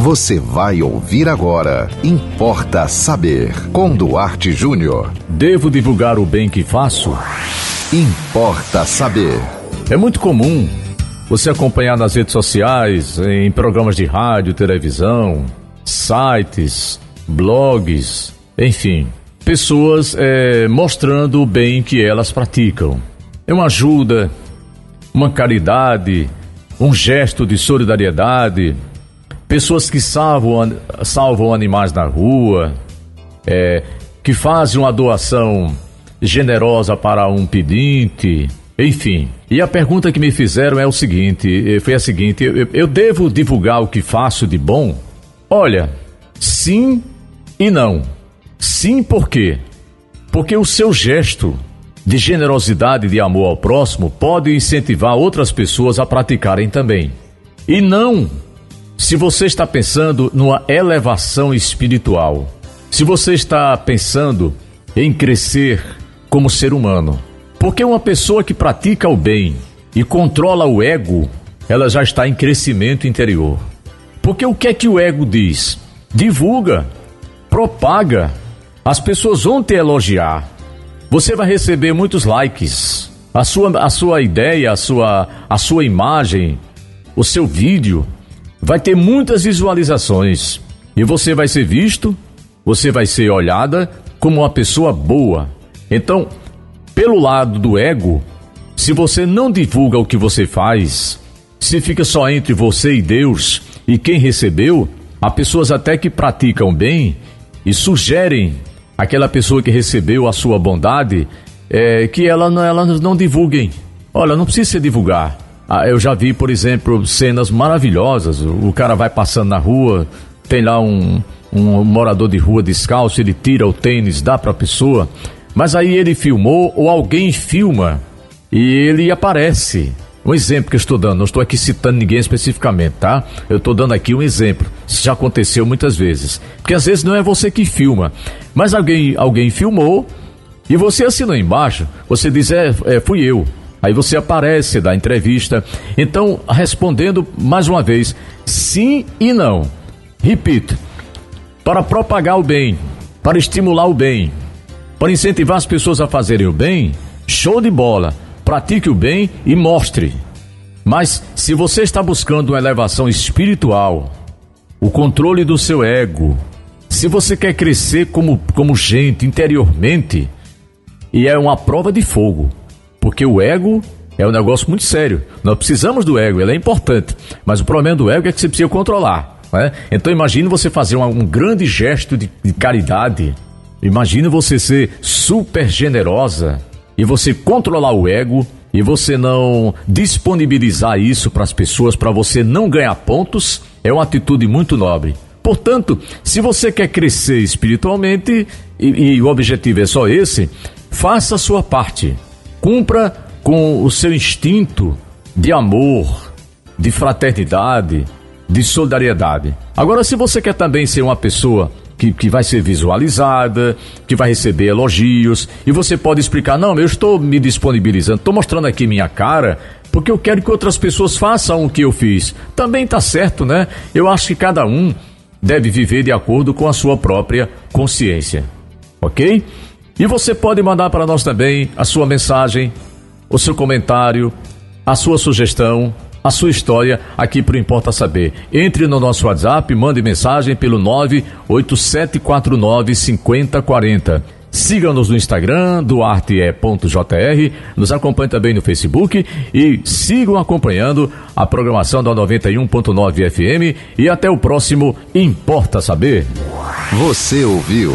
Você vai ouvir agora. Importa saber. Com Duarte Júnior. Devo divulgar o bem que faço? Importa saber. É muito comum você acompanhar nas redes sociais, em programas de rádio, televisão, sites, blogs, enfim, pessoas é, mostrando o bem que elas praticam. É uma ajuda, uma caridade, um gesto de solidariedade, pessoas que salvam, salvam animais na rua, é, que fazem uma doação generosa para um pedinte, enfim. E a pergunta que me fizeram é o seguinte, eh, foi a seguinte, eu, eu devo divulgar o que faço de bom? Olha, sim e não. Sim por quê? Porque o seu gesto de generosidade e de amor ao próximo pode incentivar outras pessoas a praticarem também. E não se você está pensando numa elevação espiritual, se você está pensando em crescer como ser humano, porque uma pessoa que pratica o bem e controla o ego, ela já está em crescimento interior. Porque o que é que o ego diz? Divulga, propaga, as pessoas vão te elogiar, você vai receber muitos likes, a sua, a sua ideia, a sua, a sua imagem, o seu vídeo vai ter muitas visualizações e você vai ser visto, você vai ser olhada como uma pessoa boa. Então, pelo lado do ego, se você não divulga o que você faz, se fica só entre você e Deus e quem recebeu, há pessoas até que praticam bem e sugerem aquela pessoa que recebeu a sua bondade é, que ela, ela não divulguem. Olha, não precisa divulgar. Ah, eu já vi, por exemplo, cenas maravilhosas. O cara vai passando na rua, tem lá um, um morador de rua descalço, ele tira o tênis, dá para a pessoa, mas aí ele filmou ou alguém filma e ele aparece. Um exemplo que eu estou dando, não estou aqui citando ninguém especificamente, tá? Eu estou dando aqui um exemplo. Isso já aconteceu muitas vezes. Porque às vezes não é você que filma, mas alguém, alguém filmou e você assinou embaixo, você diz, é, é fui eu. Aí você aparece, dá entrevista. Então, respondendo mais uma vez, sim e não. Repito, para propagar o bem, para estimular o bem, para incentivar as pessoas a fazerem o bem, show de bola. Pratique o bem e mostre. Mas se você está buscando uma elevação espiritual, o controle do seu ego, se você quer crescer como, como gente interiormente, e é uma prova de fogo, porque o ego é um negócio muito sério. Nós precisamos do ego, ele é importante. Mas o problema do ego é que você precisa controlar. Né? Então imagine você fazer um, um grande gesto de, de caridade. Imagine você ser super generosa e você controlar o ego e você não disponibilizar isso para as pessoas para você não ganhar pontos, é uma atitude muito nobre. Portanto, se você quer crescer espiritualmente e, e o objetivo é só esse, faça a sua parte. Cumpra com o seu instinto de amor, de fraternidade, de solidariedade. Agora, se você quer também ser uma pessoa que, que vai ser visualizada, que vai receber elogios, e você pode explicar: não, eu estou me disponibilizando, estou mostrando aqui minha cara, porque eu quero que outras pessoas façam o que eu fiz. Também está certo, né? Eu acho que cada um deve viver de acordo com a sua própria consciência. Ok? E você pode mandar para nós também a sua mensagem, o seu comentário, a sua sugestão, a sua história aqui para o Importa Saber. Entre no nosso WhatsApp, mande mensagem pelo 98749 5040. Siga-nos no Instagram, duarte.jr, nos acompanhe também no Facebook e sigam acompanhando a programação da 91.9 FM e até o próximo Importa Saber. Você ouviu